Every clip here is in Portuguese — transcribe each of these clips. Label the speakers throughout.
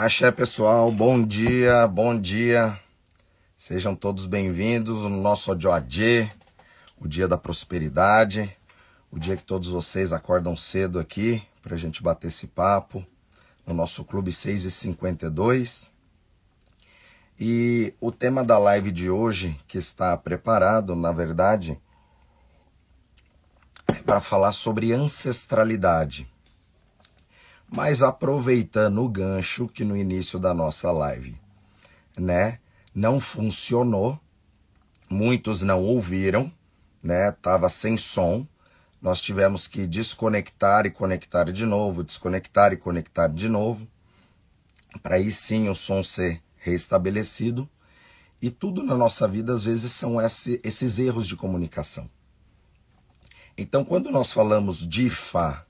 Speaker 1: Axé pessoal, bom dia, bom dia. Sejam todos bem-vindos no nosso Odioadê, o dia da prosperidade, o dia que todos vocês acordam cedo aqui para a gente bater esse papo no nosso Clube 6 e 52. E o tema da live de hoje, que está preparado, na verdade, é para falar sobre ancestralidade mas aproveitando o gancho que no início da nossa live, né, não funcionou, muitos não ouviram, né, tava sem som, nós tivemos que desconectar e conectar de novo, desconectar e conectar de novo, para aí sim o som ser restabelecido. E tudo na nossa vida às vezes são esse, esses erros de comunicação. Então, quando nós falamos de Ifá,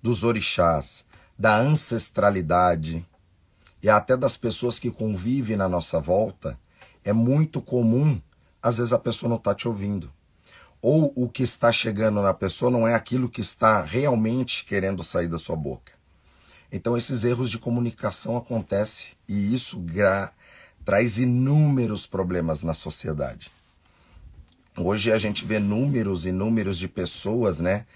Speaker 1: dos orixás, da ancestralidade e até das pessoas que convivem na nossa volta, é muito comum, às vezes a pessoa não está te ouvindo. Ou o que está chegando na pessoa não é aquilo que está realmente querendo sair da sua boca. Então esses erros de comunicação acontecem e isso traz inúmeros problemas na sociedade. Hoje a gente vê números e números de pessoas, né,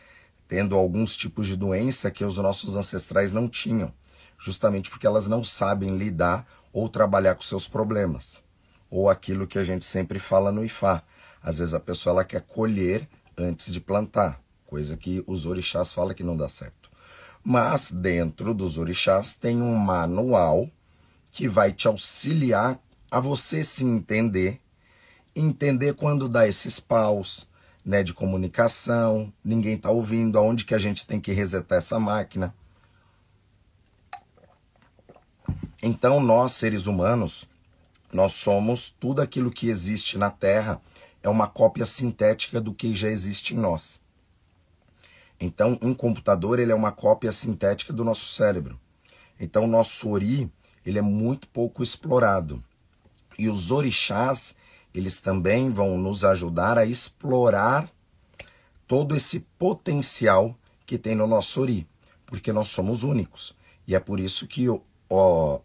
Speaker 1: tendo alguns tipos de doença que os nossos ancestrais não tinham, justamente porque elas não sabem lidar ou trabalhar com seus problemas. Ou aquilo que a gente sempre fala no IFA. Às vezes a pessoa ela quer colher antes de plantar, coisa que os orixás falam que não dá certo. Mas dentro dos orixás tem um manual que vai te auxiliar a você se entender, entender quando dá esses paus, né, de comunicação, ninguém está ouvindo, aonde que a gente tem que resetar essa máquina. Então, nós, seres humanos, nós somos tudo aquilo que existe na Terra, é uma cópia sintética do que já existe em nós. Então, um computador ele é uma cópia sintética do nosso cérebro. Então, o nosso ori ele é muito pouco explorado. E os orixás, eles também vão nos ajudar a explorar todo esse potencial que tem no nosso Ori, porque nós somos únicos. E é por isso que o, o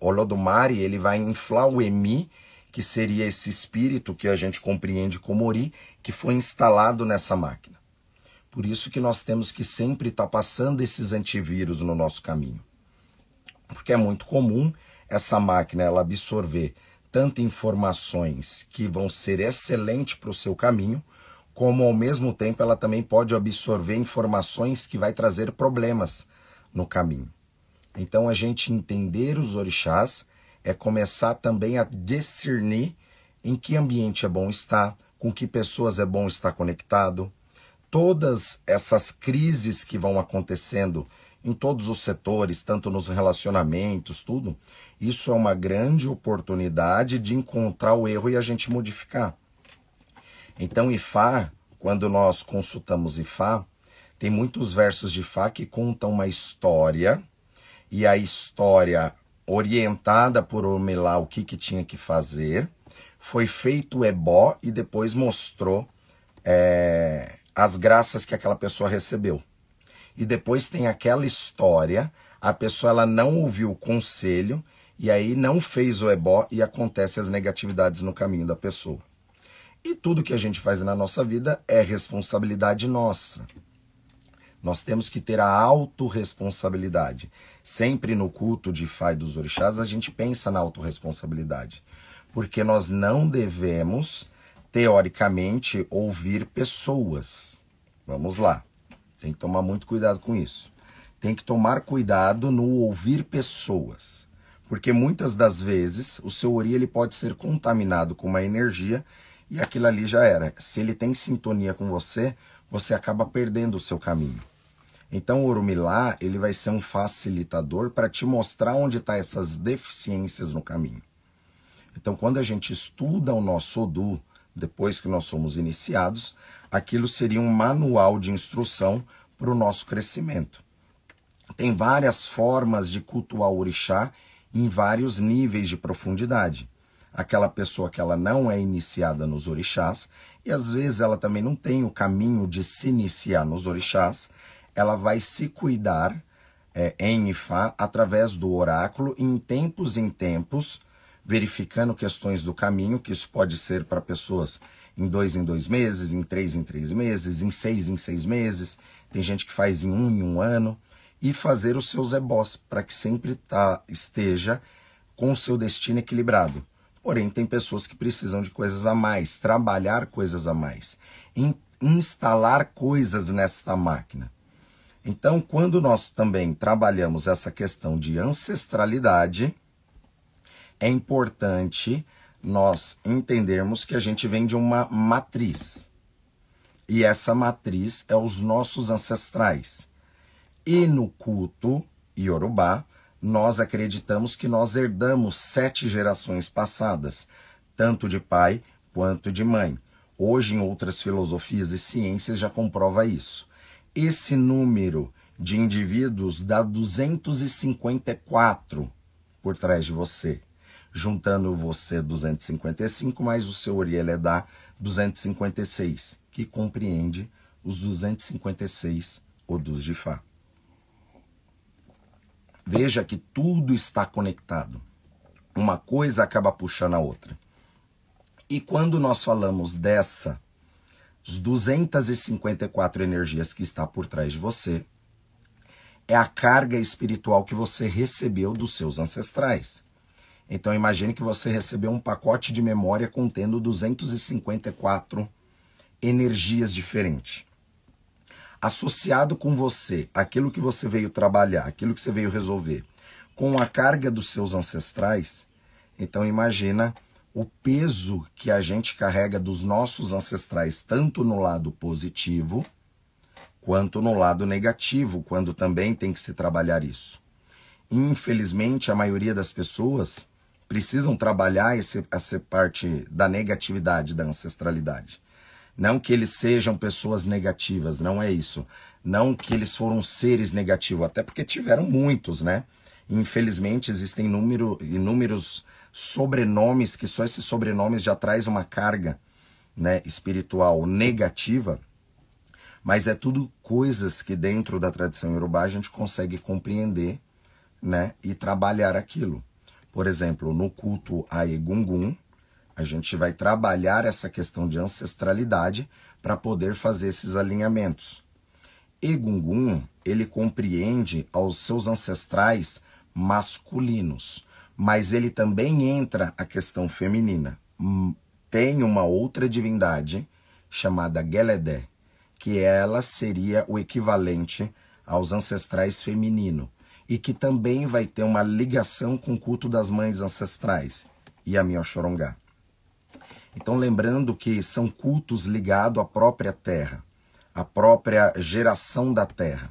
Speaker 1: Olodumare ele vai inflar o Emi, que seria esse espírito que a gente compreende como Ori, que foi instalado nessa máquina. Por isso que nós temos que sempre estar tá passando esses antivírus no nosso caminho. Porque é muito comum essa máquina ela absorver tanto informações que vão ser excelentes para o seu caminho, como ao mesmo tempo ela também pode absorver informações que vai trazer problemas no caminho. Então a gente entender os orixás é começar também a discernir em que ambiente é bom estar, com que pessoas é bom estar conectado. Todas essas crises que vão acontecendo em todos os setores, tanto nos relacionamentos, tudo, isso é uma grande oportunidade de encontrar o erro e a gente modificar. Então, Ifá, quando nós consultamos Ifá, tem muitos versos de Ifá que contam uma história, e a história orientada por Omelá o que, que tinha que fazer, foi feito o ebó e depois mostrou é, as graças que aquela pessoa recebeu e depois tem aquela história, a pessoa ela não ouviu o conselho e aí não fez o ebó e acontece as negatividades no caminho da pessoa. E tudo que a gente faz na nossa vida é responsabilidade nossa. Nós temos que ter a autorresponsabilidade. Sempre no culto de Fai dos Orixás, a gente pensa na autorresponsabilidade. Porque nós não devemos, teoricamente, ouvir pessoas. Vamos lá. Tem que tomar muito cuidado com isso. Tem que tomar cuidado no ouvir pessoas, porque muitas das vezes o seu ori ele pode ser contaminado com uma energia e aquilo ali já era. Se ele tem sintonia com você, você acaba perdendo o seu caminho. Então o Orumilá, ele vai ser um facilitador para te mostrar onde estão tá essas deficiências no caminho. Então quando a gente estuda o nosso Odu, depois que nós somos iniciados, aquilo seria um manual de instrução para o nosso crescimento. Tem várias formas de cultuar o orixá em vários níveis de profundidade. Aquela pessoa que ela não é iniciada nos orixás, e às vezes ela também não tem o caminho de se iniciar nos orixás, ela vai se cuidar é, em Ifá através do oráculo em tempos em tempos, verificando questões do caminho, que isso pode ser para pessoas em dois em dois meses, em três em três meses, em seis em seis meses, tem gente que faz em um em um ano, e fazer os seus ebós para que sempre tá, esteja com o seu destino equilibrado. Porém, tem pessoas que precisam de coisas a mais, trabalhar coisas a mais, in, instalar coisas nesta máquina. Então, quando nós também trabalhamos essa questão de ancestralidade, é importante nós entendermos que a gente vem de uma matriz. E essa matriz é os nossos ancestrais. E no culto Yorubá, nós acreditamos que nós herdamos sete gerações passadas, tanto de pai quanto de mãe. Hoje, em outras filosofias e ciências, já comprova isso. Esse número de indivíduos dá 254 por trás de você. Juntando você 255 mais o seu Orielé dá 256, que compreende os 256 Odus de Fá. Veja que tudo está conectado. Uma coisa acaba puxando a outra. E quando nós falamos dessa, 254 energias que está por trás de você, é a carga espiritual que você recebeu dos seus ancestrais. Então imagine que você recebeu um pacote de memória contendo 254 energias diferentes associado com você, aquilo que você veio trabalhar, aquilo que você veio resolver, com a carga dos seus ancestrais, então imagina o peso que a gente carrega dos nossos ancestrais, tanto no lado positivo quanto no lado negativo, quando também tem que se trabalhar isso. Infelizmente, a maioria das pessoas precisam trabalhar esse, essa parte da negatividade, da ancestralidade. Não que eles sejam pessoas negativas, não é isso. Não que eles foram seres negativos, até porque tiveram muitos, né? Infelizmente existem número, inúmeros sobrenomes que só esses sobrenomes já traz uma carga, né, espiritual negativa. Mas é tudo coisas que dentro da tradição iorubá a gente consegue compreender, né, e trabalhar aquilo. Por exemplo, no culto a Egungun, a gente vai trabalhar essa questão de ancestralidade para poder fazer esses alinhamentos. Egungun, ele compreende aos seus ancestrais masculinos, mas ele também entra a questão feminina. Hum, tem uma outra divindade chamada Geledé, que ela seria o equivalente aos ancestrais feminino e que também vai ter uma ligação com o culto das mães ancestrais, Yamiochorongá. Então, lembrando que são cultos ligados à própria terra, à própria geração da terra.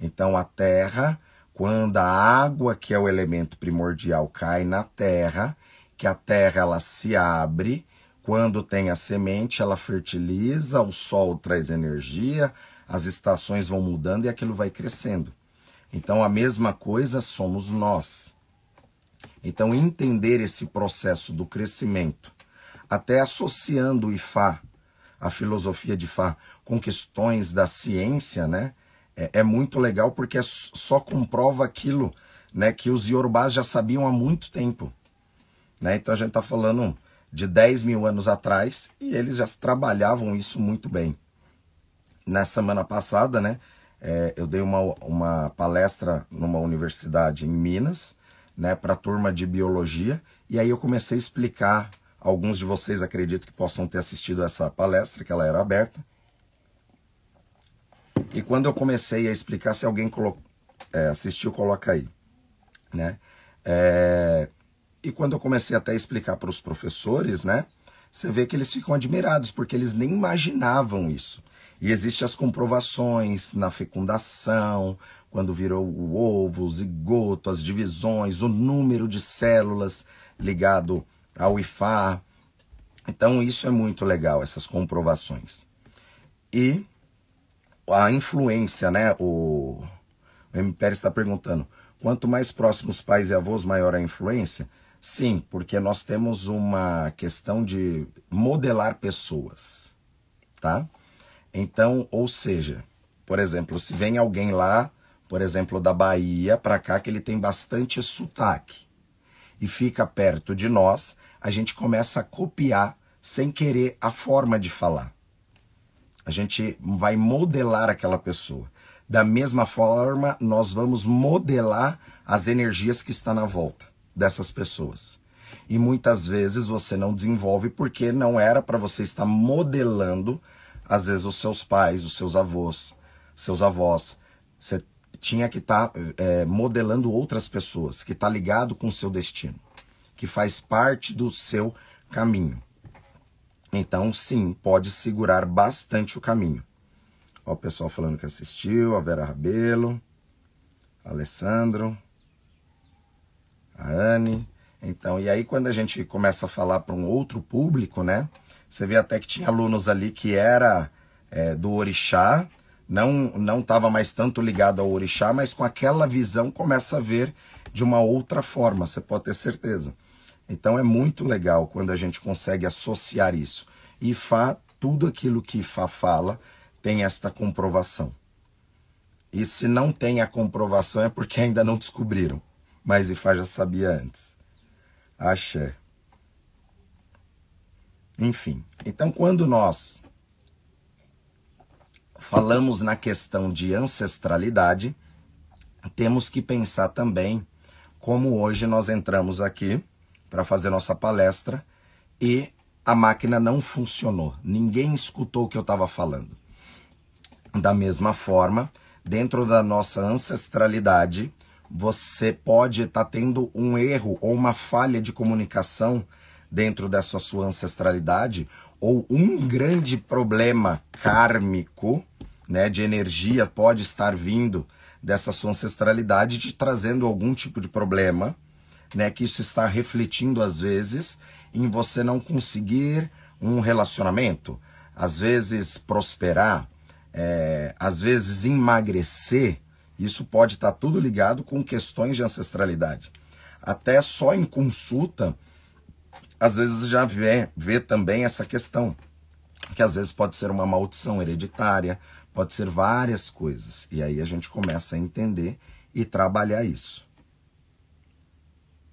Speaker 1: Então, a terra, quando a água, que é o elemento primordial, cai na terra, que a terra ela se abre, quando tem a semente, ela fertiliza, o sol traz energia, as estações vão mudando e aquilo vai crescendo. Então, a mesma coisa somos nós. Então, entender esse processo do crescimento até associando o Ifá, a filosofia de Ifá, com questões da ciência, né? É, é muito legal porque é só comprova aquilo né, que os Yorubás já sabiam há muito tempo. Né? Então a gente está falando de 10 mil anos atrás e eles já trabalhavam isso muito bem. Na semana passada, né, é, eu dei uma, uma palestra numa universidade em Minas, né, para a turma de biologia, e aí eu comecei a explicar Alguns de vocês acredito que possam ter assistido essa palestra, que ela era aberta. E quando eu comecei a explicar, se alguém colo... é, assistiu, coloca aí. Né? É... E quando eu comecei até a explicar para os professores, né? Você vê que eles ficam admirados, porque eles nem imaginavam isso. E existem as comprovações na fecundação, quando virou o ovo, o zigoto, as divisões, o número de células ligado ao IFA. Então, isso é muito legal, essas comprovações. E a influência, né? O, o M. Está perguntando: quanto mais próximos pais e avós, maior a influência? Sim, porque nós temos uma questão de modelar pessoas, tá? Então, ou seja, por exemplo, se vem alguém lá por exemplo, da Bahia para cá, que ele tem bastante sotaque e fica perto de nós, a gente começa a copiar sem querer a forma de falar. A gente vai modelar aquela pessoa. Da mesma forma, nós vamos modelar as energias que estão na volta dessas pessoas. E muitas vezes você não desenvolve porque não era para você estar modelando, às vezes, os seus pais, os seus avós, seus avós. Você tinha que estar tá, é, modelando outras pessoas, que está ligado com o seu destino, que faz parte do seu caminho. Então, sim, pode segurar bastante o caminho. Ó, o pessoal falando que assistiu, a Vera Rabelo, Alessandro, a Anne. Então, e aí quando a gente começa a falar para um outro público, né? Você vê até que tinha alunos ali que era é, do orixá, não não estava mais tanto ligado ao orixá, mas com aquela visão começa a ver de uma outra forma, você pode ter certeza. Então é muito legal quando a gente consegue associar isso. E Fá, tudo aquilo que Fá fala tem esta comprovação. E se não tem a comprovação é porque ainda não descobriram. Mas Ifá já sabia antes. Axé. Enfim, então quando nós falamos na questão de ancestralidade, temos que pensar também como hoje nós entramos aqui para fazer nossa palestra e a máquina não funcionou. Ninguém escutou o que eu estava falando. Da mesma forma, dentro da nossa ancestralidade, você pode estar tá tendo um erro ou uma falha de comunicação dentro dessa sua ancestralidade, ou um grande problema kármico, né, de energia pode estar vindo dessa sua ancestralidade, te trazendo algum tipo de problema né, que isso está refletindo às vezes em você não conseguir um relacionamento, às vezes prosperar, é, às vezes emagrecer. Isso pode estar tudo ligado com questões de ancestralidade. Até só em consulta, às vezes já vê, vê também essa questão, que às vezes pode ser uma maldição hereditária, pode ser várias coisas. E aí a gente começa a entender e trabalhar isso.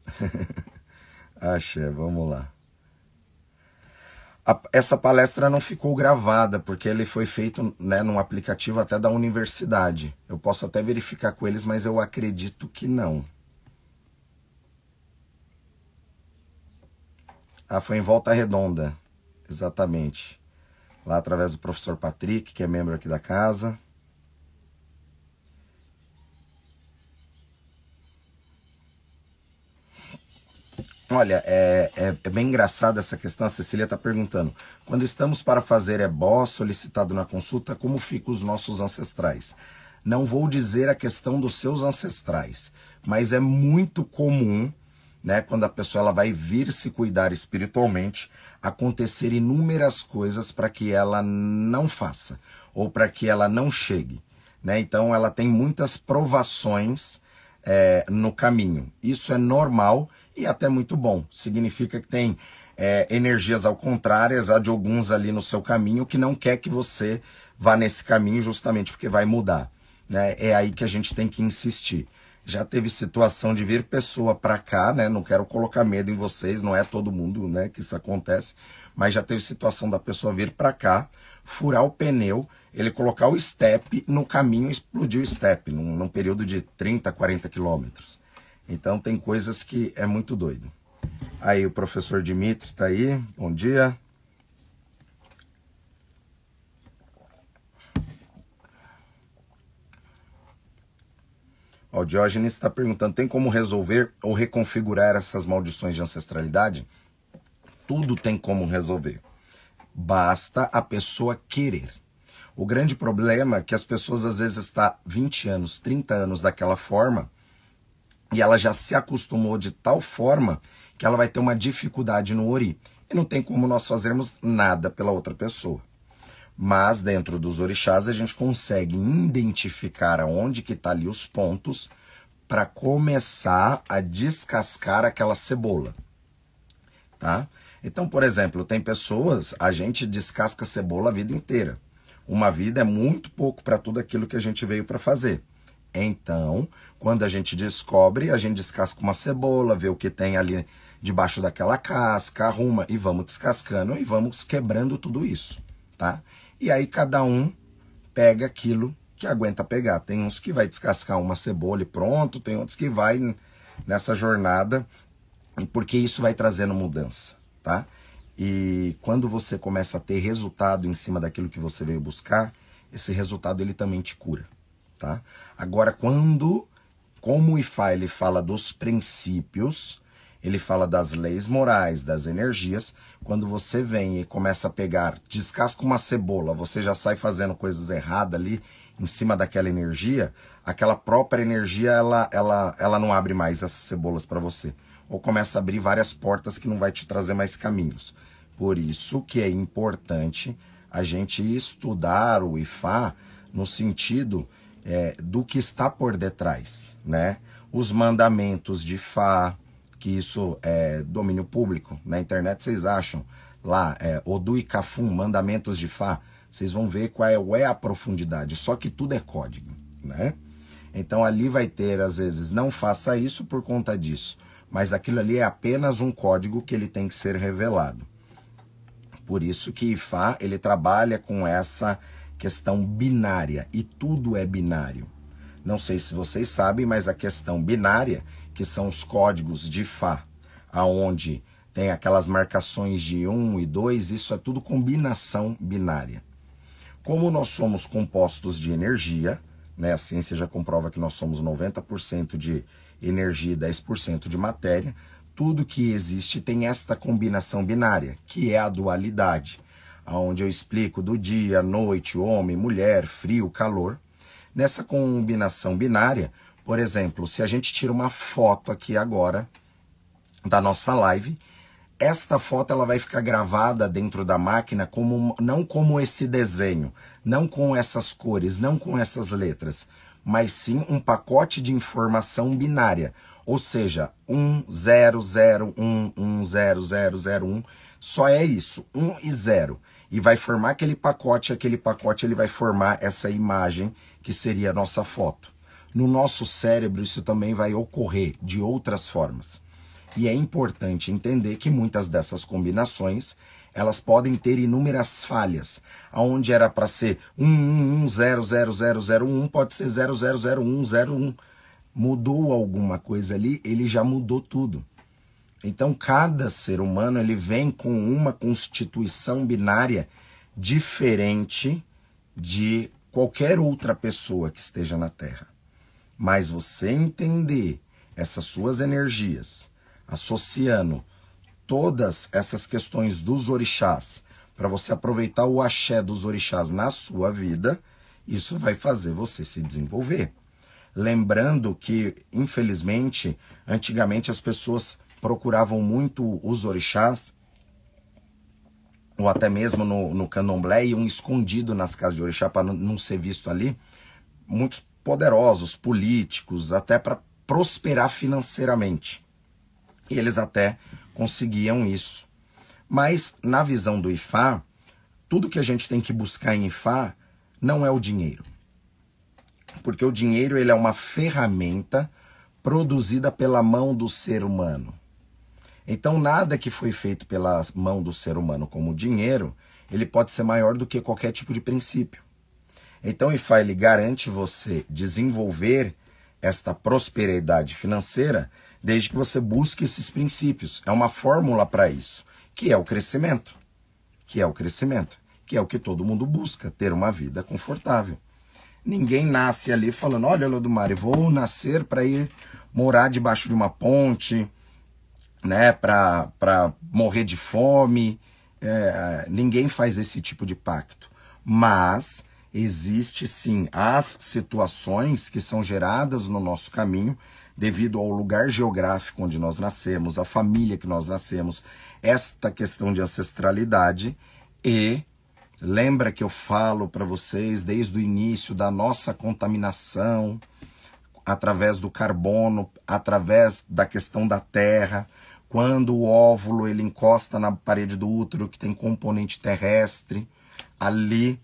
Speaker 1: Axé, vamos lá. A, essa palestra não ficou gravada, porque ele foi feito né, num aplicativo até da universidade. Eu posso até verificar com eles, mas eu acredito que não. Ah, foi em Volta Redonda, exatamente. Lá através do professor Patrick, que é membro aqui da casa. Olha, é, é, é, bem engraçado essa questão. A Cecília está perguntando: quando estamos para fazer ebó solicitado na consulta, como ficam os nossos ancestrais? Não vou dizer a questão dos seus ancestrais, mas é muito comum, né, quando a pessoa ela vai vir se cuidar espiritualmente, acontecer inúmeras coisas para que ela não faça ou para que ela não chegue. Né? Então, ela tem muitas provações é, no caminho. Isso é normal e até muito bom. Significa que tem é, energias ao contrárias a de alguns ali no seu caminho que não quer que você vá nesse caminho justamente porque vai mudar. Né? É aí que a gente tem que insistir. Já teve situação de vir pessoa para cá, né? Não quero colocar medo em vocês, não é todo mundo, né, que isso acontece, mas já teve situação da pessoa vir para cá, furar o pneu, ele colocar o step no caminho explodir o step, num, num período de 30, 40 quilômetros. Então tem coisas que é muito doido. Aí o professor Dimitri tá aí. Bom dia. Ó, Diógenes está perguntando: tem como resolver ou reconfigurar essas maldições de ancestralidade? Tudo tem como resolver. Basta a pessoa querer. O grande problema é que as pessoas às vezes estão 20 anos, 30 anos daquela forma e ela já se acostumou de tal forma que ela vai ter uma dificuldade no ori. E não tem como nós fazermos nada pela outra pessoa. Mas dentro dos orixás a gente consegue identificar aonde que está ali os pontos para começar a descascar aquela cebola, tá? Então, por exemplo, tem pessoas, a gente descasca cebola a vida inteira. Uma vida é muito pouco para tudo aquilo que a gente veio para fazer Então, quando a gente descobre, a gente descasca uma cebola, vê o que tem ali debaixo daquela casca, arruma e vamos descascando e vamos quebrando tudo isso, tá? E aí cada um pega aquilo que aguenta pegar. Tem uns que vai descascar uma cebola e pronto, tem outros que vai nessa jornada, porque isso vai trazendo mudança, tá? E quando você começa a ter resultado em cima daquilo que você veio buscar, esse resultado ele também te cura, tá? Agora, quando, como o IFA ele fala dos princípios, ele fala das leis morais, das energias, quando você vem e começa a pegar, descasca uma cebola, você já sai fazendo coisas erradas ali em cima daquela energia, aquela própria energia ela, ela, ela não abre mais essas cebolas para você. Ou começa a abrir várias portas que não vai te trazer mais caminhos. Por isso que é importante a gente estudar o IFA no sentido é, do que está por detrás, né? Os mandamentos de Fá, que isso é domínio público. Na internet vocês acham lá, é, Odu e Cafum, mandamentos de Fá. Vocês vão ver qual é, é a profundidade. Só que tudo é código, né? Então ali vai ter, às vezes, não faça isso por conta disso. Mas aquilo ali é apenas um código que ele tem que ser revelado. Por isso que Ifá ele trabalha com essa questão binária e tudo é binário. Não sei se vocês sabem, mas a questão binária, que são os códigos de Fá, aonde tem aquelas marcações de 1 e 2, isso é tudo combinação binária. Como nós somos compostos de energia, né, a ciência já comprova que nós somos 90% de energia e 10% de matéria, tudo que existe tem esta combinação binária, que é a dualidade, onde eu explico do dia, noite, homem, mulher, frio, calor. Nessa combinação binária, por exemplo, se a gente tira uma foto aqui agora da nossa live, esta foto ela vai ficar gravada dentro da máquina como não como esse desenho, não com essas cores, não com essas letras, mas sim um pacote de informação binária, ou seja, 1, 0, 0, 1, 1, 0, 0, 0, 1. Só é isso, 1 e 0. E vai formar aquele pacote, aquele pacote ele vai formar essa imagem que seria a nossa foto. No nosso cérebro isso também vai ocorrer de outras formas. E é importante entender que muitas dessas combinações elas podem ter inúmeras falhas. Aonde era para ser 111000001 pode ser 000101 mudou alguma coisa ali, ele já mudou tudo. Então cada ser humano ele vem com uma constituição binária diferente de qualquer outra pessoa que esteja na Terra. Mas você entender essas suas energias, associando todas essas questões dos orixás, para você aproveitar o axé dos orixás na sua vida, isso vai fazer você se desenvolver. Lembrando que, infelizmente, antigamente as pessoas procuravam muito os orixás, ou até mesmo no, no candomblé, iam escondido nas casas de orixá para não ser visto ali. Muitos poderosos, políticos, até para prosperar financeiramente. E eles até conseguiam isso. Mas, na visão do Ifá, tudo que a gente tem que buscar em Ifá não é o dinheiro porque o dinheiro ele é uma ferramenta produzida pela mão do ser humano. Então nada que foi feito pela mão do ser humano como dinheiro, ele pode ser maior do que qualquer tipo de princípio. Então IFA ele garante você desenvolver esta prosperidade financeira desde que você busque esses princípios. É uma fórmula para isso, que é o crescimento. Que é o crescimento, que é o que todo mundo busca, ter uma vida confortável. Ninguém nasce ali falando: olha, Lodomari, vou nascer para ir morar debaixo de uma ponte, né, para morrer de fome. É, ninguém faz esse tipo de pacto. Mas existe sim as situações que são geradas no nosso caminho devido ao lugar geográfico onde nós nascemos, a família que nós nascemos, esta questão de ancestralidade. E Lembra que eu falo para vocês desde o início da nossa contaminação através do carbono, através da questão da terra, quando o óvulo ele encosta na parede do útero que tem componente terrestre, ali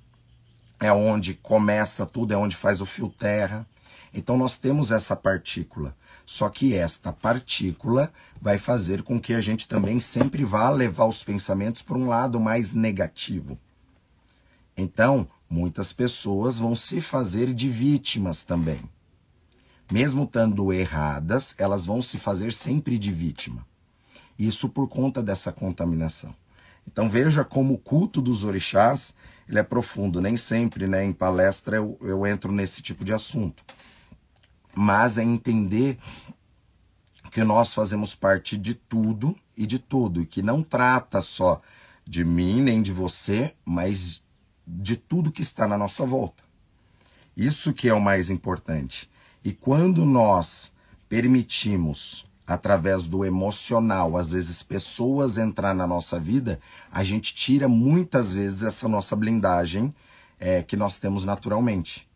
Speaker 1: é onde começa tudo, é onde faz o fio terra. Então nós temos essa partícula. Só que esta partícula vai fazer com que a gente também sempre vá levar os pensamentos para um lado mais negativo. Então, muitas pessoas vão se fazer de vítimas também. Mesmo estando erradas, elas vão se fazer sempre de vítima. Isso por conta dessa contaminação. Então veja como o culto dos orixás ele é profundo. Nem sempre, né, em palestra eu, eu entro nesse tipo de assunto. Mas é entender que nós fazemos parte de tudo e de tudo, e que não trata só de mim nem de você, mas de tudo que está na nossa volta. Isso que é o mais importante. E quando nós permitimos através do emocional, às vezes pessoas entrar na nossa vida, a gente tira muitas vezes essa nossa blindagem é, que nós temos naturalmente.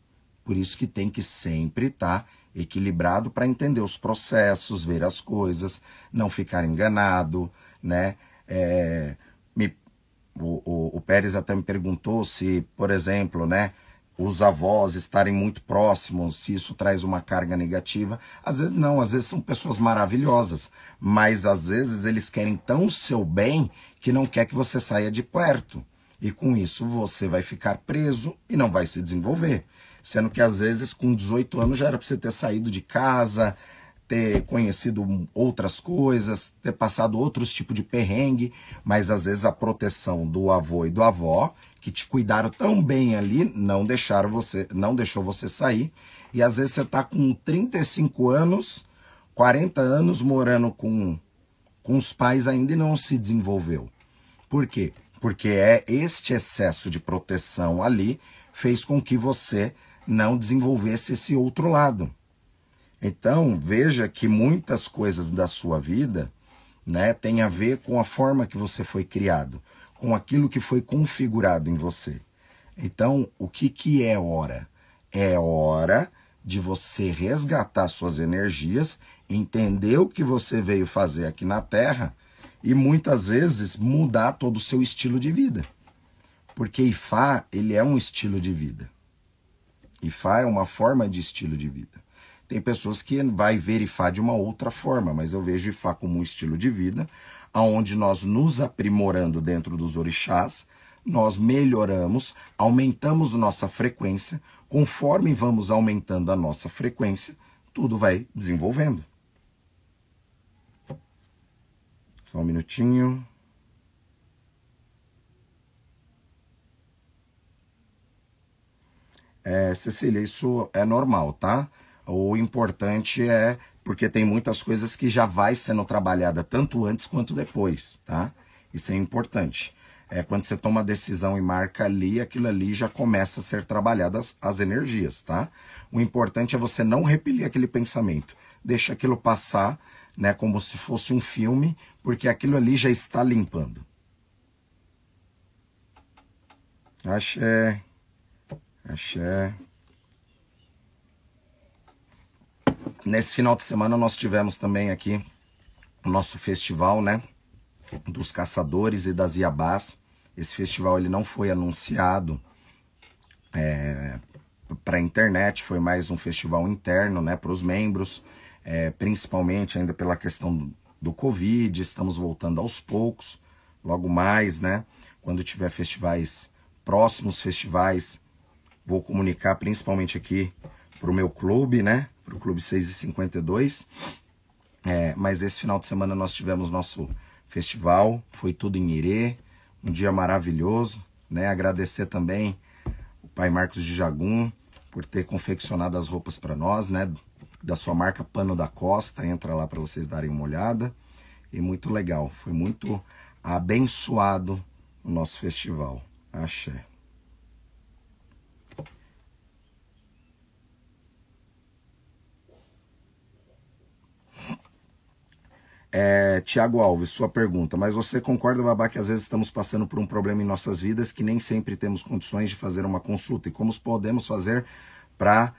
Speaker 1: Por isso que tem que sempre estar tá equilibrado para entender os processos, ver as coisas, não ficar enganado, né? É, me, o, o, o Pérez até me perguntou se, por exemplo, né? Os avós estarem muito próximos, se isso traz uma carga negativa. Às vezes não, às vezes são pessoas maravilhosas, mas às vezes eles querem tão seu bem que não quer que você saia de perto. E com isso você vai ficar preso e não vai se desenvolver. Sendo que às vezes com 18 anos já era para você ter saído de casa, ter conhecido outras coisas, ter passado outros tipos de perrengue, mas às vezes a proteção do avô e do avó que te cuidaram tão bem ali, não deixaram você, não deixou você sair. E às vezes você está com 35 anos, 40 anos morando com, com os pais ainda e não se desenvolveu. Por quê? Porque é este excesso de proteção ali fez com que você não desenvolvesse esse outro lado. Então, veja que muitas coisas da sua vida, né, tem a ver com a forma que você foi criado com aquilo que foi configurado em você. Então, o que, que é hora? É hora de você resgatar suas energias, entender o que você veio fazer aqui na Terra e muitas vezes mudar todo o seu estilo de vida. Porque Ifá, ele é um estilo de vida. Ifá é uma forma de estilo de vida. Tem pessoas que vai ver Ifá de uma outra forma, mas eu vejo Ifá como um estilo de vida, aonde nós nos aprimorando dentro dos orixás, nós melhoramos, aumentamos nossa frequência, conforme vamos aumentando a nossa frequência, tudo vai desenvolvendo. Só um minutinho. É, Cecília, isso é normal, tá? O importante é porque tem muitas coisas que já vai sendo trabalhada tanto antes quanto depois, tá? Isso é importante. É quando você toma a decisão e marca ali, aquilo ali já começa a ser trabalhado as, as energias, tá? O importante é você não repelir aquele pensamento. Deixa aquilo passar, né, como se fosse um filme, porque aquilo ali já está limpando. Axé. Axé. Nesse final de semana nós tivemos também aqui o nosso festival, né? Dos caçadores e das iabás. Esse festival ele não foi anunciado é, para a internet, foi mais um festival interno, né? Para os membros, é, principalmente ainda pela questão do, do Covid. Estamos voltando aos poucos, logo mais, né? Quando tiver festivais próximos festivais, vou comunicar principalmente aqui para o meu clube, né? Para o Clube 6 e 52. É, mas esse final de semana nós tivemos nosso festival, foi tudo em Irê, um dia maravilhoso. Né? Agradecer também o pai Marcos de Jagum por ter confeccionado as roupas para nós, né? Da sua marca Pano da Costa, entra lá para vocês darem uma olhada. E muito legal, foi muito abençoado o nosso festival. Axé. É, Tiago Alves, sua pergunta, mas você concorda, Babá, que às vezes estamos passando por um problema em nossas vidas que nem sempre temos condições de fazer uma consulta? E como podemos fazer para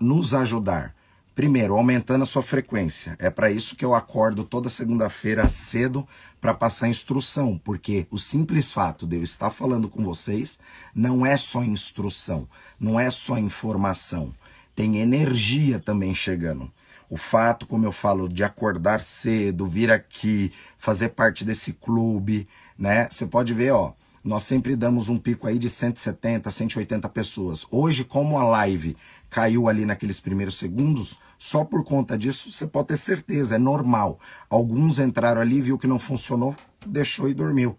Speaker 1: nos ajudar? Primeiro, aumentando a sua frequência. É para isso que eu acordo toda segunda-feira cedo para passar instrução, porque o simples fato de eu estar falando com vocês não é só instrução, não é só informação. tem energia também chegando. O fato, como eu falo, de acordar cedo, vir aqui, fazer parte desse clube, né? Você pode ver, ó, nós sempre damos um pico aí de 170, 180 pessoas. Hoje, como a live caiu ali naqueles primeiros segundos, só por conta disso você pode ter certeza, é normal. Alguns entraram ali, viu que não funcionou, deixou e dormiu.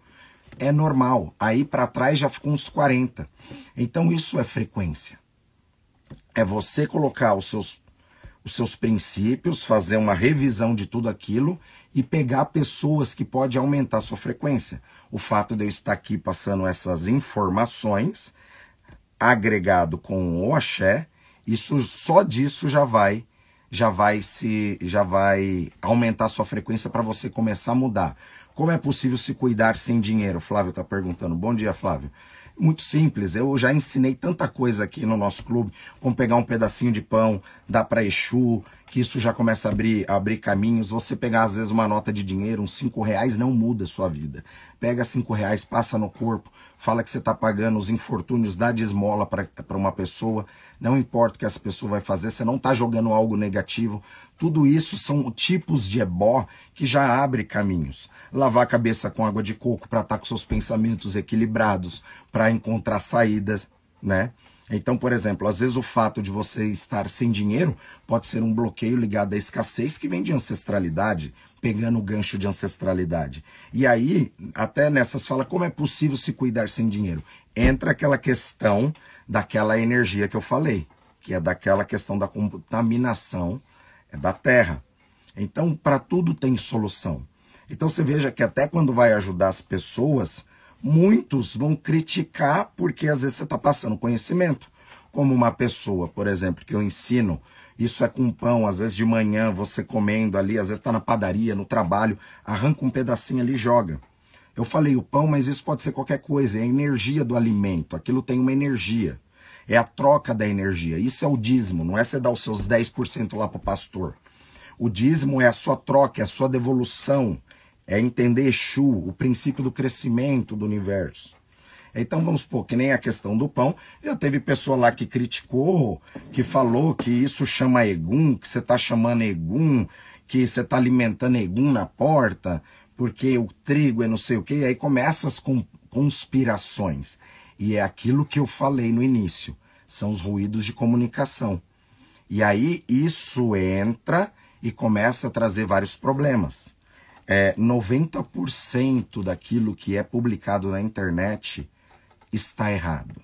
Speaker 1: É normal. Aí para trás já ficou uns 40. Então isso é frequência. É você colocar os seus os seus princípios, fazer uma revisão de tudo aquilo e pegar pessoas que pode aumentar sua frequência. O fato de eu estar aqui passando essas informações agregado com o axé, isso só disso já vai já vai se já vai aumentar sua frequência para você começar a mudar. Como é possível se cuidar sem dinheiro? Flávio está perguntando. Bom dia, Flávio. Muito simples, eu já ensinei tanta coisa aqui no nosso clube, como pegar um pedacinho de pão, dar para Exu, que isso já começa a abrir, a abrir caminhos. Você pegar, às vezes, uma nota de dinheiro, uns cinco reais, não muda a sua vida. Pega cinco reais, passa no corpo, fala que você está pagando os infortúnios, dá de esmola para uma pessoa. Não importa o que essa pessoa vai fazer, você não está jogando algo negativo. Tudo isso são tipos de ebó que já abre caminhos. Lavar a cabeça com água de coco para estar tá com seus pensamentos equilibrados, para encontrar saídas, né? Então, por exemplo, às vezes o fato de você estar sem dinheiro pode ser um bloqueio ligado à escassez que vem de ancestralidade, pegando o gancho de ancestralidade. E aí, até nessas fala como é possível se cuidar sem dinheiro. Entra aquela questão daquela energia que eu falei, que é daquela questão da contaminação da terra. Então, para tudo tem solução. Então, você veja que até quando vai ajudar as pessoas, muitos vão criticar porque às vezes você está passando conhecimento. Como uma pessoa, por exemplo, que eu ensino, isso é com pão, às vezes de manhã você comendo ali, às vezes está na padaria, no trabalho, arranca um pedacinho ali e joga. Eu falei o pão, mas isso pode ser qualquer coisa, é a energia do alimento, aquilo tem uma energia. É a troca da energia. Isso é o dízimo, não é você dar os seus 10% lá para o pastor. O dízimo é a sua troca, é a sua devolução é entender Exu, o princípio do crescimento do universo. Então vamos supor que nem a questão do pão, já teve pessoa lá que criticou, que falou que isso chama Egum, que você está chamando Egum, que você está alimentando Egum na porta, porque o trigo é não sei o que, e aí começam as conspirações. E é aquilo que eu falei no início, são os ruídos de comunicação. E aí isso entra e começa a trazer vários problemas é, 90% daquilo que é publicado na internet está errado.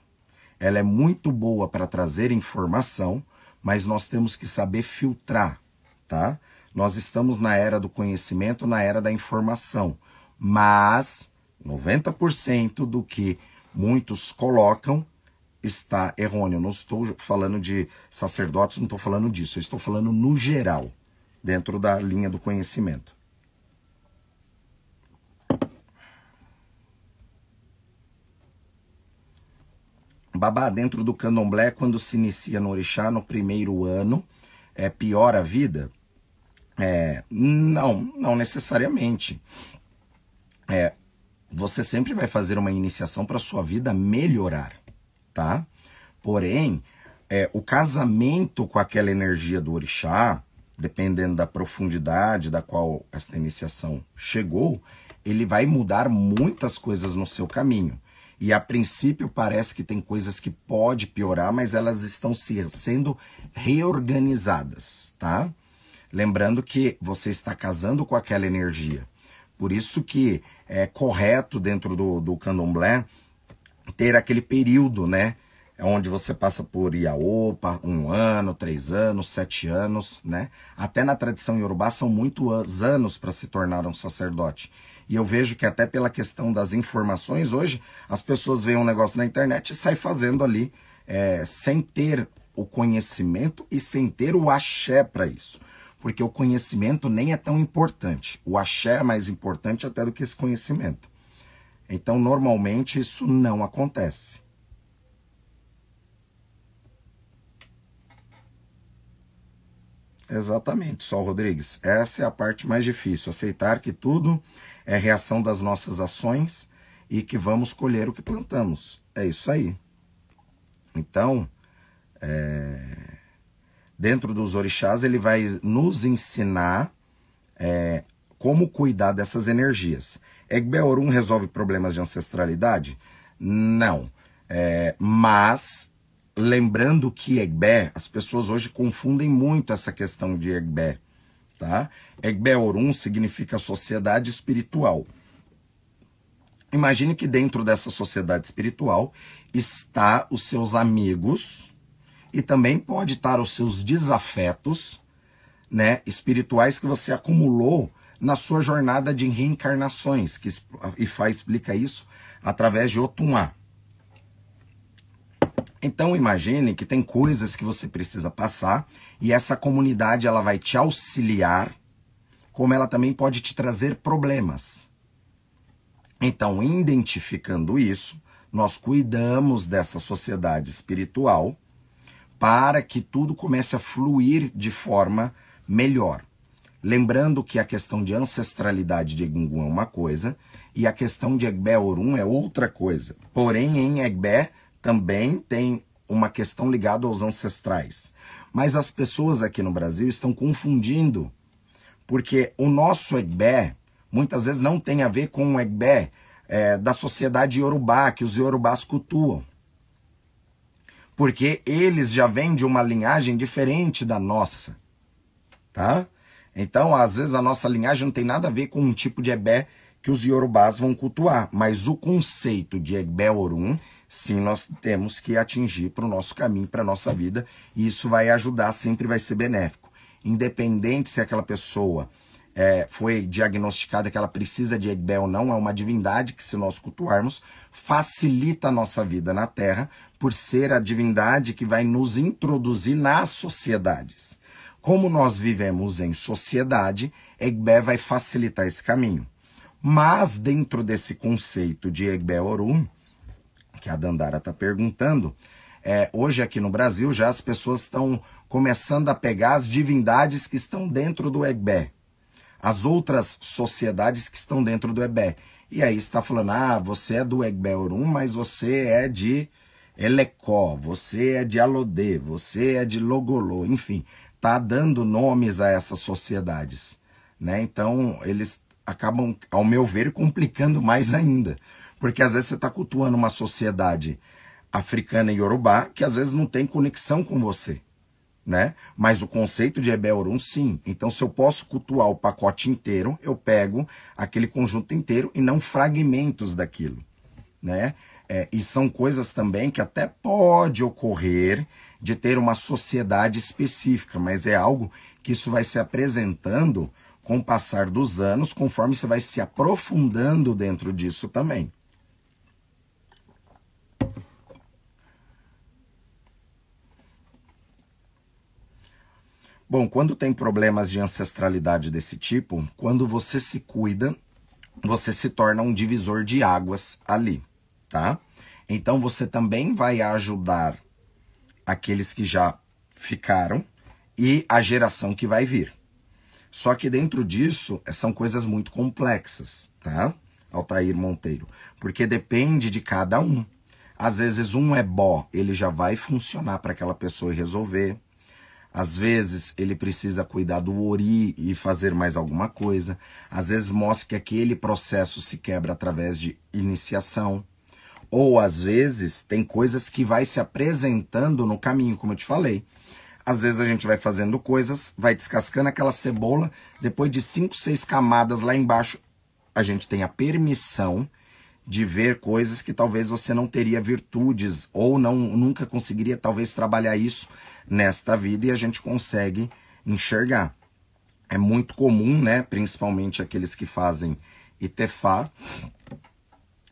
Speaker 1: Ela é muito boa para trazer informação, mas nós temos que saber filtrar, tá? Nós estamos na era do conhecimento, na era da informação, mas 90% do que muitos colocam está errôneo. Não estou falando de sacerdotes, não estou falando disso, eu estou falando no geral, dentro da linha do conhecimento. Babá, dentro do candomblé, quando se inicia no orixá no primeiro ano, é pior a vida? É, não, não necessariamente. É, você sempre vai fazer uma iniciação para sua vida melhorar, tá? Porém, é, o casamento com aquela energia do orixá, dependendo da profundidade da qual essa iniciação chegou, ele vai mudar muitas coisas no seu caminho. E a princípio parece que tem coisas que pode piorar, mas elas estão se, sendo reorganizadas, tá? Lembrando que você está casando com aquela energia. Por isso que é correto dentro do, do candomblé ter aquele período, né? Onde você passa por Iaopa, um ano, três anos, sete anos, né? Até na tradição iorubá são muitos anos para se tornar um sacerdote. E eu vejo que até pela questão das informações, hoje as pessoas veem um negócio na internet e saem fazendo ali é, sem ter o conhecimento e sem ter o axé para isso. Porque o conhecimento nem é tão importante. O axé é mais importante até do que esse conhecimento. Então, normalmente, isso não acontece. Exatamente, Sol Rodrigues. Essa é a parte mais difícil. Aceitar que tudo é reação das nossas ações e que vamos colher o que plantamos. É isso aí. Então, é... dentro dos orixás, ele vai nos ensinar é, como cuidar dessas energias. Egbe Orum resolve problemas de ancestralidade? Não. É, mas, lembrando que Egbe, as pessoas hoje confundem muito essa questão de Egbe. Tá? Egbe Orum significa sociedade espiritual. Imagine que dentro dessa sociedade espiritual está os seus amigos e também pode estar os seus desafetos, né, espirituais que você acumulou na sua jornada de reencarnações, que Ifá explica isso através de Otumá. Então imagine que tem coisas que você precisa passar e essa comunidade ela vai te auxiliar, como ela também pode te trazer problemas. Então, identificando isso, nós cuidamos dessa sociedade espiritual para que tudo comece a fluir de forma melhor. Lembrando que a questão de ancestralidade de Egungun é uma coisa e a questão de Egbé Orum é outra coisa. Porém, em Egbé também tem uma questão ligada aos ancestrais. Mas as pessoas aqui no Brasil estão confundindo, porque o nosso Egbé muitas vezes não tem a ver com o Egbé é, da sociedade Yorubá, que os Yorubás cultuam. Porque eles já vêm de uma linhagem diferente da nossa. Tá? Então, às vezes, a nossa linhagem não tem nada a ver com um tipo de Ebé que os Yorubás vão cultuar. Mas o conceito de Ebé Orum, sim, nós temos que atingir para o nosso caminho, para a nossa vida. E isso vai ajudar, sempre vai ser benéfico. Independente se aquela pessoa é, foi diagnosticada que ela precisa de Egbé ou não, é uma divindade que, se nós cultuarmos, facilita a nossa vida na Terra, por ser a divindade que vai nos introduzir nas sociedades. Como nós vivemos em sociedade, Egbé vai facilitar esse caminho. Mas, dentro desse conceito de Egbé Orum, que a Dandara está perguntando, é, hoje aqui no Brasil já as pessoas estão começando a pegar as divindades que estão dentro do Egbé as outras sociedades que estão dentro do EBE. E aí está falando, ah, você é do Egbe Orum, mas você é de Elecó, você é de Alodê, você é de Logolô, enfim, tá dando nomes a essas sociedades, né? Então, eles acabam, ao meu ver, complicando mais ainda, porque às vezes você está cultuando uma sociedade africana e yorubá que às vezes não tem conexão com você né? Mas o conceito de Ebel sim. Então, se eu posso cultuar o pacote inteiro, eu pego aquele conjunto inteiro e não fragmentos daquilo, né? É, e são coisas também que até pode ocorrer de ter uma sociedade específica, mas é algo que isso vai se apresentando com o passar dos anos, conforme você vai se aprofundando dentro disso também. Bom, quando tem problemas de ancestralidade desse tipo, quando você se cuida, você se torna um divisor de águas ali, tá? Então você também vai ajudar aqueles que já ficaram e a geração que vai vir. Só que dentro disso são coisas muito complexas, tá? Altair Monteiro, porque depende de cada um. Às vezes um é bó, ele já vai funcionar para aquela pessoa resolver. Às vezes ele precisa cuidar do ori e fazer mais alguma coisa. Às vezes mostra que aquele processo se quebra através de iniciação. Ou às vezes tem coisas que vai se apresentando no caminho, como eu te falei. Às vezes a gente vai fazendo coisas, vai descascando aquela cebola, depois de cinco, seis camadas lá embaixo, a gente tem a permissão de ver coisas que talvez você não teria virtudes ou não nunca conseguiria talvez trabalhar isso nesta vida e a gente consegue enxergar. É muito comum, né, principalmente aqueles que fazem Itefá,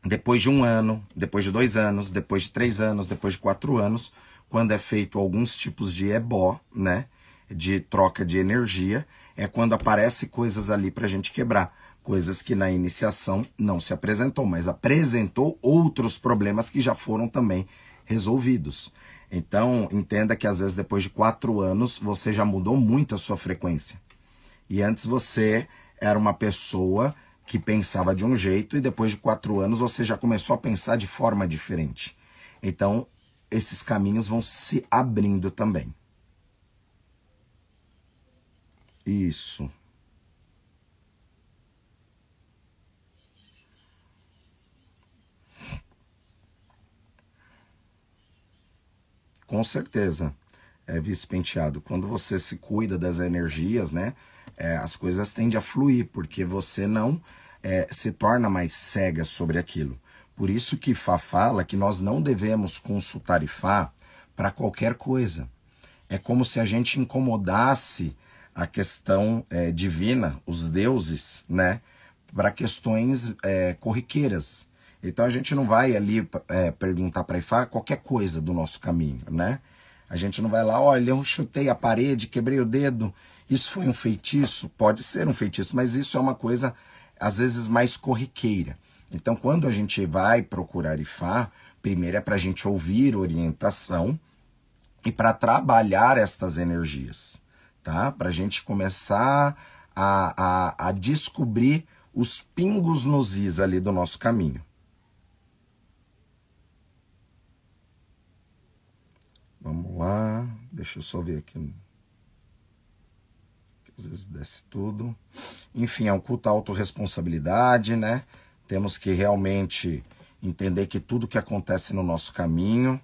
Speaker 1: depois de um ano, depois de dois anos, depois de três anos, depois de quatro anos, quando é feito alguns tipos de ebó, né, de troca de energia, é quando aparece coisas ali para a gente quebrar coisas que na iniciação não se apresentou, mas apresentou outros problemas que já foram também resolvidos. Então, entenda que às vezes depois de quatro anos você já mudou muito a sua frequência. E antes você era uma pessoa que pensava de um jeito e depois de quatro anos você já começou a pensar de forma diferente. Então, esses caminhos vão se abrindo também. Isso. Com certeza, é, vice-penteado. Quando você se cuida das energias, né, é, as coisas tendem a fluir, porque você não é, se torna mais cega sobre aquilo. Por isso que Fá fala que nós não devemos consultar Ifá para qualquer coisa. É como se a gente incomodasse a questão é, divina, os deuses, né, para questões é, corriqueiras. Então a gente não vai ali é, perguntar para Ifá qualquer coisa do nosso caminho, né? A gente não vai lá, olha, eu chutei a parede, quebrei o dedo, isso foi um feitiço? Pode ser um feitiço, mas isso é uma coisa às vezes mais corriqueira. Então, quando a gente vai procurar Ifá, primeiro é para a gente ouvir orientação e para trabalhar estas energias, tá? Para a gente começar a, a, a descobrir os pingos nos is ali do nosso caminho. Vamos lá, deixa eu só ver aqui. Às vezes desce tudo. Enfim, é um culto à autorresponsabilidade, né? Temos que realmente entender que tudo que acontece no nosso caminho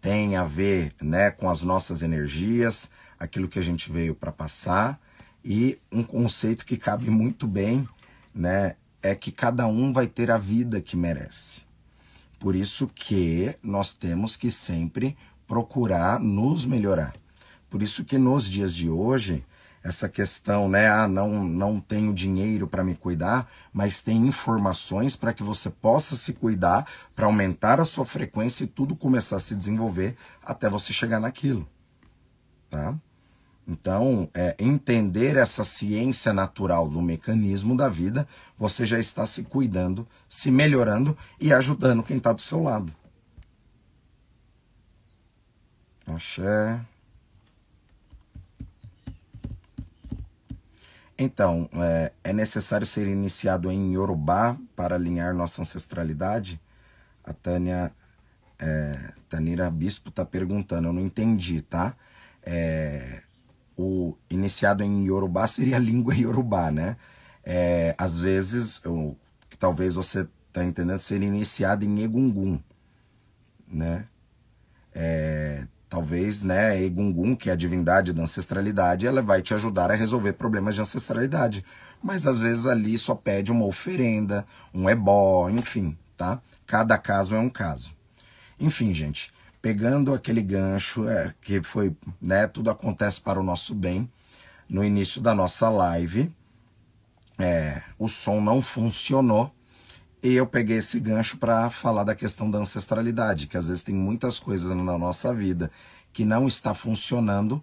Speaker 1: tem a ver né, com as nossas energias, aquilo que a gente veio para passar. E um conceito que cabe muito bem né, é que cada um vai ter a vida que merece. Por isso que nós temos que sempre procurar nos melhorar. Por isso que nos dias de hoje, essa questão, né, ah, não não tenho dinheiro para me cuidar, mas tem informações para que você possa se cuidar, para aumentar a sua frequência e tudo começar a se desenvolver até você chegar naquilo, tá? Então, é, entender essa ciência natural do mecanismo da vida, você já está se cuidando, se melhorando e ajudando quem está do seu lado. Axé. Então, é, é, necessário ser iniciado em Yorubá para alinhar nossa ancestralidade? A Tânia, é, Tanira Bispo está perguntando, eu não entendi, tá? É, o iniciado em Yorubá seria a língua Yorubá, né? É, às vezes, eu, que talvez você está entendendo, ser iniciado em Egungun, né? É, talvez, né, Egungun, que é a divindade da ancestralidade, ela vai te ajudar a resolver problemas de ancestralidade. Mas às vezes ali só pede uma oferenda, um ebó, enfim, tá? Cada caso é um caso. Enfim, gente, pegando aquele gancho é, que foi, né, tudo acontece para o nosso bem. No início da nossa live, é, o som não funcionou e eu peguei esse gancho para falar da questão da ancestralidade, que às vezes tem muitas coisas na nossa vida que não está funcionando,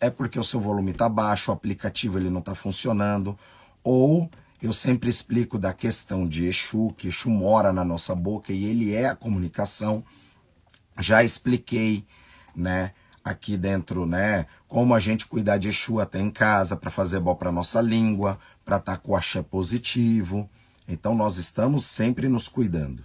Speaker 1: é porque o seu volume está baixo, o aplicativo ele não está funcionando, ou eu sempre explico da questão de Exu, que Exu mora na nossa boca e ele é a comunicação. Já expliquei, né, aqui dentro, né, como a gente cuidar de Exu até em casa para fazer bom para nossa língua, para estar com o axé positivo. Então nós estamos sempre nos cuidando.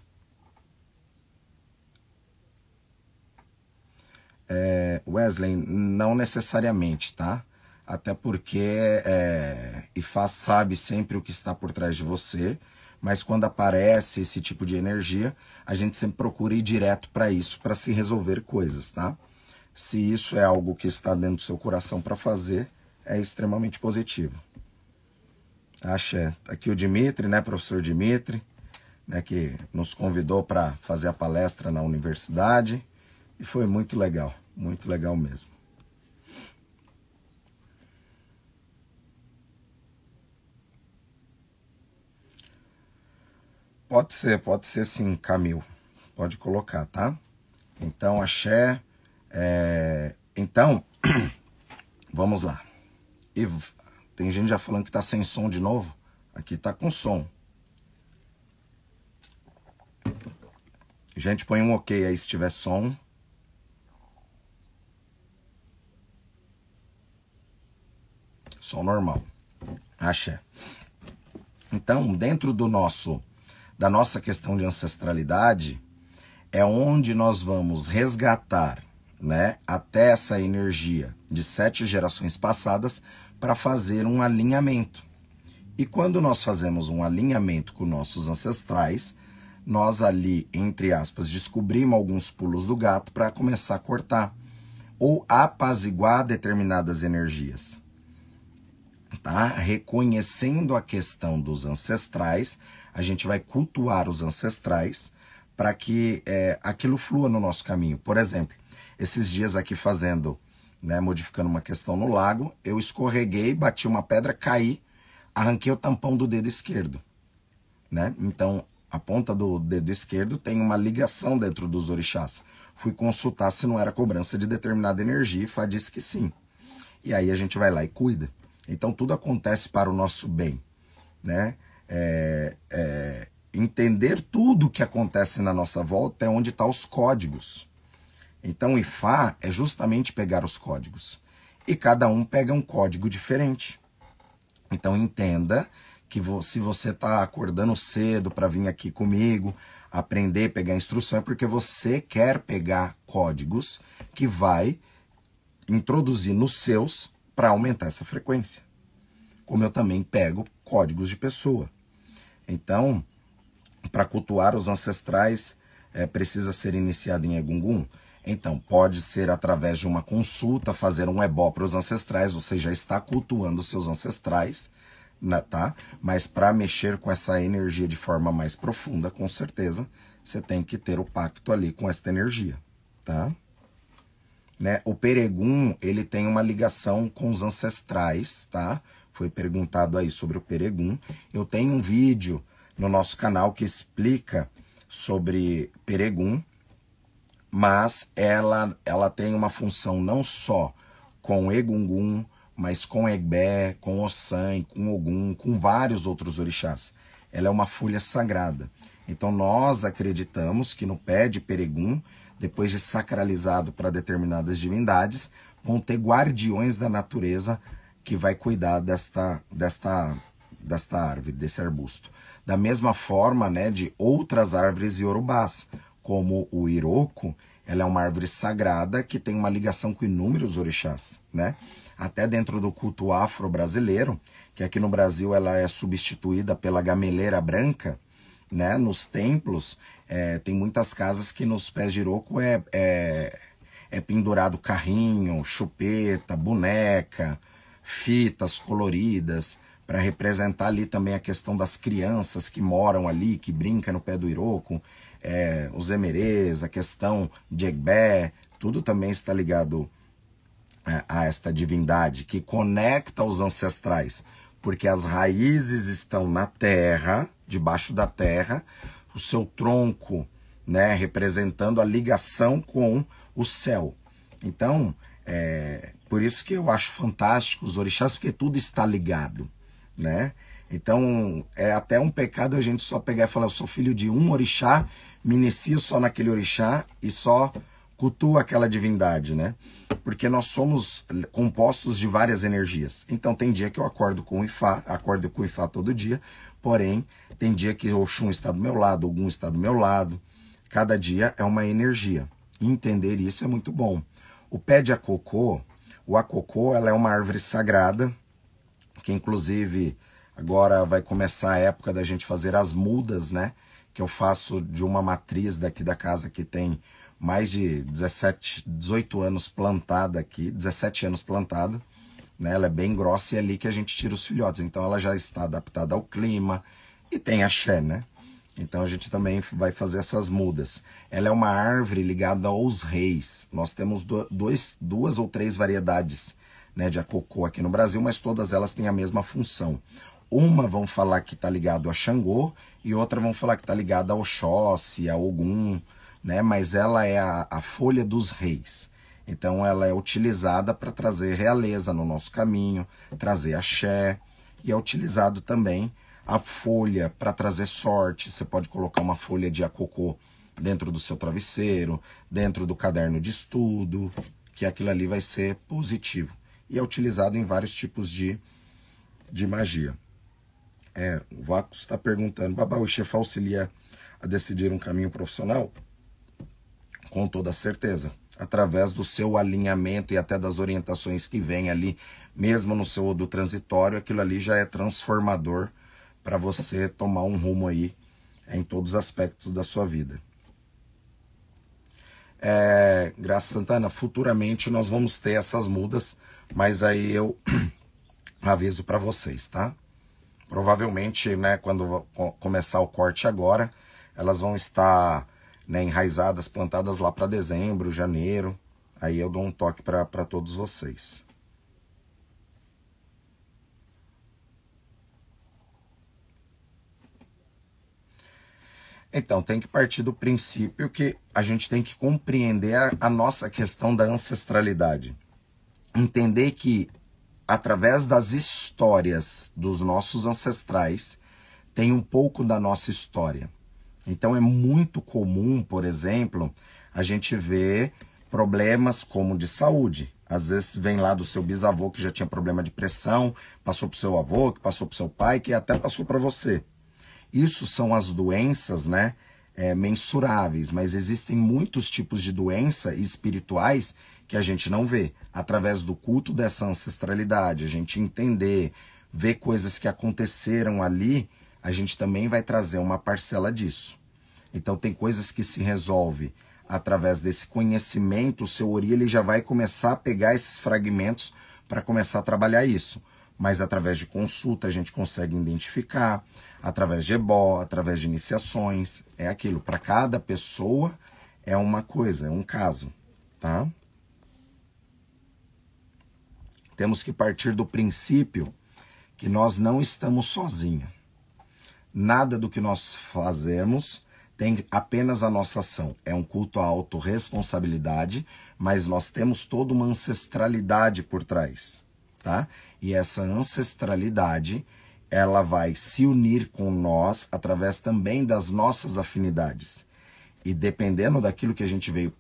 Speaker 1: É, Wesley, não necessariamente, tá? Até porque é, Ifá sabe sempre o que está por trás de você, mas quando aparece esse tipo de energia, a gente sempre procura ir direto para isso, para se resolver coisas, tá? Se isso é algo que está dentro do seu coração para fazer, é extremamente positivo. Axé. Aqui o Dimitri, né, professor Dimitri, né, que nos convidou para fazer a palestra na universidade e foi muito legal, muito legal mesmo. Pode ser, pode ser sim, Camil. Pode colocar, tá? Então, axé. É... Então, vamos lá. E tem gente já falando que tá sem som de novo. Aqui tá com som. Gente, põe um ok aí se tiver som. Som normal. Axé. Então, dentro do nosso da nossa questão de ancestralidade, é onde nós vamos resgatar, né, até essa energia de sete gerações passadas para fazer um alinhamento. E quando nós fazemos um alinhamento com nossos ancestrais, nós ali, entre aspas, descobrimos alguns pulos do gato para começar a cortar ou apaziguar determinadas energias. Tá? Reconhecendo a questão dos ancestrais, a gente vai cultuar os ancestrais para que é, aquilo flua no nosso caminho. Por exemplo, esses dias aqui fazendo, né, modificando uma questão no lago, eu escorreguei, bati uma pedra, caí arranquei o tampão do dedo esquerdo. Né? Então, a ponta do dedo esquerdo tem uma ligação dentro dos orixás. Fui consultar se não era cobrança de determinada energia e Fá disse que sim. E aí a gente vai lá e cuida. Então tudo acontece para o nosso bem. Né? É, é, entender tudo o que acontece na nossa volta é onde estão tá os códigos. Então, Ifá é justamente pegar os códigos. E cada um pega um código diferente. Então entenda que se você está acordando cedo para vir aqui comigo, aprender, pegar instrução, é porque você quer pegar códigos que vai introduzir nos seus para aumentar essa frequência. Como eu também pego códigos de pessoa. Então, para cultuar os ancestrais, é, precisa ser iniciado em Egungun? Então, pode ser através de uma consulta, fazer um ebó para os ancestrais, você já está cultuando seus ancestrais, né, tá? Mas para mexer com essa energia de forma mais profunda, com certeza, você tem que ter o pacto ali com esta energia, tá? Né? O peregum, ele tem uma ligação com os ancestrais, tá? Foi perguntado aí sobre o peregum. Eu tenho um vídeo no nosso canal que explica sobre peregum, mas ela, ela tem uma função não só com Egungun, mas com Egbé, com Ossan, com Ogum, com vários outros orixás. Ela é uma folha sagrada. Então nós acreditamos que no pé de Peregum, depois de sacralizado para determinadas divindades, vão ter guardiões da natureza que vai cuidar desta, desta, desta árvore, desse arbusto. Da mesma forma, né, de outras árvores iorubás, como o Iroko, ela é uma árvore sagrada que tem uma ligação com inúmeros orixás, né? Até dentro do culto afro-brasileiro, que aqui no Brasil ela é substituída pela gameleira branca, né? Nos templos, é, tem muitas casas que nos pés de Iroko é, é, é pendurado carrinho, chupeta, boneca, fitas coloridas, para representar ali também a questão das crianças que moram ali, que brincam no pé do Iroko, é, os emerês, a questão de Egbé, tudo também está ligado é, a esta divindade que conecta os ancestrais, porque as raízes estão na terra, debaixo da terra, o seu tronco, né, representando a ligação com o céu. Então, é, por isso que eu acho fantástico os orixás, porque tudo está ligado né? Então, é até um pecado a gente só pegar e falar, eu sou filho de um orixá, me inicio só naquele orixá e só cultuo aquela divindade, né? Porque nós somos compostos de várias energias. Então, tem dia que eu acordo com o Ifá, acordo com o Ifá todo dia, porém, tem dia que o Xum está do meu lado, algum está do meu lado. Cada dia é uma energia. Entender isso é muito bom. O pé de acocô, o acocô, ela é uma árvore sagrada, que inclusive agora vai começar a época da gente fazer as mudas, né? Que eu faço de uma matriz daqui da casa que tem mais de 17, 18 anos plantada aqui, 17 anos plantada, né? Ela é bem grossa e é ali que a gente tira os filhotes. Então ela já está adaptada ao clima e tem axé, né? Então a gente também vai fazer essas mudas. Ela é uma árvore ligada aos reis. Nós temos dois, duas ou três variedades né, de acocô aqui no Brasil, mas todas elas têm a mesma função. Uma vão falar que está ligado a Xangô e outra vão falar que está ligada a Oxóssi, a Ogum, né? mas ela é a, a folha dos reis. Então ela é utilizada para trazer realeza no nosso caminho, trazer axé, e é utilizado também a folha para trazer sorte. Você pode colocar uma folha de acocô dentro do seu travesseiro, dentro do caderno de estudo, que aquilo ali vai ser positivo e é utilizado em vários tipos de, de magia. É, o Vacos está perguntando, Babá, o chefe auxilia a decidir um caminho profissional? Com toda certeza. através do seu alinhamento e até das orientações que vem ali, mesmo no seu do transitório, aquilo ali já é transformador para você tomar um rumo aí em todos os aspectos da sua vida. É, Graça Santana, futuramente nós vamos ter essas mudas, mas aí eu aviso para vocês, tá? Provavelmente, né, quando começar o corte agora, elas vão estar né, enraizadas, plantadas lá para dezembro, janeiro. Aí eu dou um toque para todos vocês. Então, tem que partir do princípio que a gente tem que compreender a, a nossa questão da ancestralidade. Entender que, através das histórias dos nossos ancestrais, tem um pouco da nossa história. Então, é muito comum, por exemplo, a gente ver problemas como de saúde. Às vezes vem lá do seu bisavô que já tinha problema de pressão, passou para o seu avô, que passou para o seu pai, que até passou para você. Isso são as doenças, né? É, mensuráveis, mas existem muitos tipos de doença espirituais que a gente não vê. Através do culto dessa ancestralidade, a gente entender, ver coisas que aconteceram ali, a gente também vai trazer uma parcela disso. Então tem coisas que se resolve através desse conhecimento, o seu Ori ele já vai começar a pegar esses fragmentos para começar a trabalhar isso. Mas através de consulta a gente consegue identificar, através de ebó, através de iniciações, é aquilo. Para cada pessoa é uma coisa, é um caso, tá? Temos que partir do princípio que nós não estamos sozinhos. Nada do que nós fazemos tem apenas a nossa ação. É um culto à autorresponsabilidade, mas nós temos toda uma ancestralidade por trás, tá? E essa ancestralidade ela vai se unir com nós através também das nossas afinidades. E dependendo daquilo que a gente veio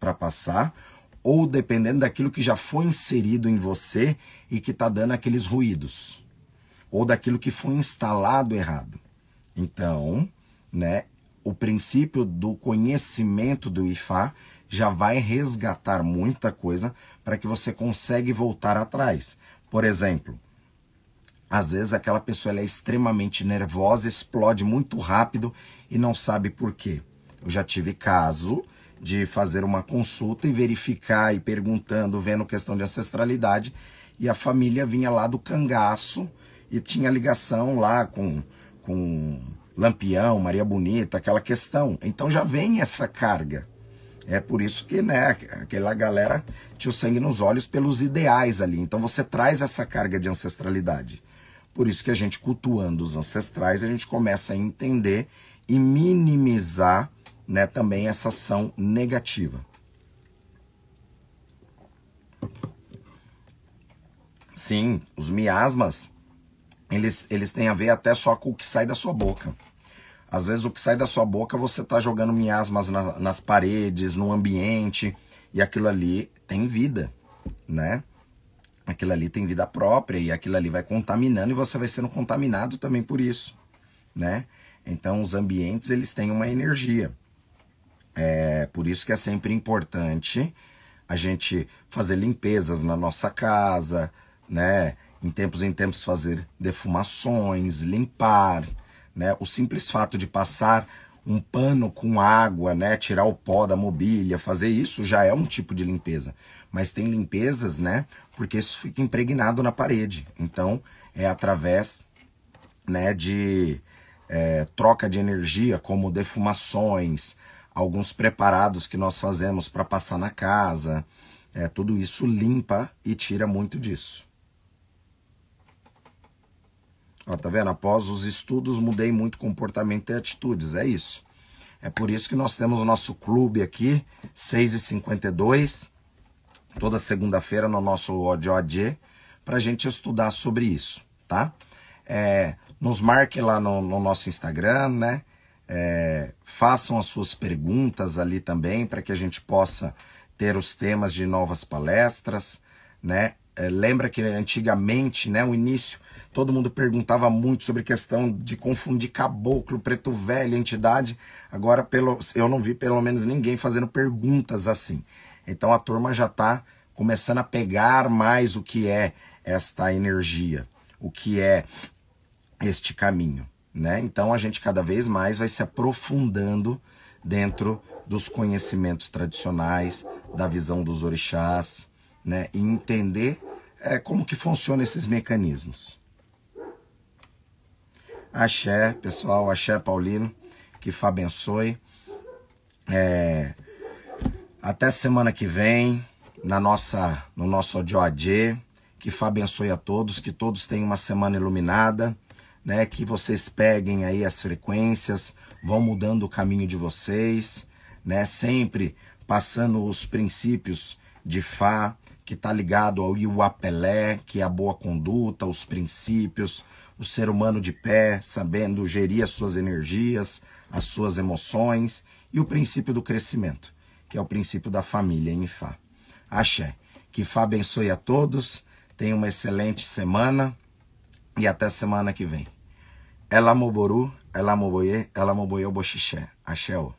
Speaker 1: para passar, ou dependendo daquilo que já foi inserido em você e que está dando aqueles ruídos, ou daquilo que foi instalado errado. Então, né, o princípio do conhecimento do IFA já vai resgatar muita coisa para que você consiga voltar atrás. Por exemplo, às vezes aquela pessoa é extremamente nervosa, explode muito rápido e não sabe por quê. Eu já tive caso de fazer uma consulta e verificar e perguntando, vendo questão de ancestralidade, e a família vinha lá do cangaço e tinha ligação lá com, com Lampião, Maria Bonita, aquela questão. Então já vem essa carga. É por isso que, né, aquela galera tinha o sangue nos olhos pelos ideais ali. Então você traz essa carga de ancestralidade. Por isso que a gente cultuando os ancestrais, a gente começa a entender e minimizar né, também essa ação negativa. Sim, os miasmas, eles, eles têm a ver até só com o que sai da sua boca. Às vezes o que sai da sua boca, você está jogando miasmas na, nas paredes, no ambiente, e aquilo ali tem vida, né? aquilo ali tem vida própria e aquilo ali vai contaminando e você vai sendo contaminado também por isso, né? Então os ambientes eles têm uma energia. É por isso que é sempre importante a gente fazer limpezas na nossa casa, né? Em tempos em tempos fazer defumações, limpar, né? O simples fato de passar um pano com água, né, tirar o pó da mobília, fazer isso já é um tipo de limpeza. Mas tem limpezas, né, porque isso fica impregnado na parede. Então, é através né, de é, troca de energia, como defumações, alguns preparados que nós fazemos para passar na casa. É, tudo isso limpa e tira muito disso. Ó, tá vendo? Após os estudos, mudei muito comportamento e atitudes. É isso. É por isso que nós temos o nosso clube aqui, 6h52 toda segunda-feira no nosso ODOD para a gente estudar sobre isso, tá? É, nos marque lá no, no nosso Instagram, né? É, façam as suas perguntas ali também para que a gente possa ter os temas de novas palestras, né? É, lembra que antigamente, né, o início, todo mundo perguntava muito sobre questão de confundir caboclo, preto velho, entidade. Agora, pelo, eu não vi pelo menos ninguém fazendo perguntas assim Então a turma já está começando a pegar mais o que é esta energia, o que é este caminho. Né? Então a gente cada vez mais vai se aprofundando dentro dos conhecimentos tradicionais, da visão dos orixás, né? e entender é, como que funcionam esses mecanismos. Axé, pessoal, axé Paulino, que Fá abençoe. É, até semana que vem, na nossa, no nosso Odioadê, que Fá abençoe a todos, que todos tenham uma semana iluminada, né? Que vocês peguem aí as frequências, vão mudando o caminho de vocês, né? Sempre passando os princípios de Fá, que está ligado ao Iuapelé, que é a boa conduta, os princípios, o ser humano de pé, sabendo gerir as suas energias, as suas emoções, e o princípio do crescimento, que é o princípio da família em Fá. Axé. Que Fá abençoe a todos, tenha uma excelente semana e até semana que vem. Ela moboru, ela moboye, ela moboye o boxixé. Axé. -o.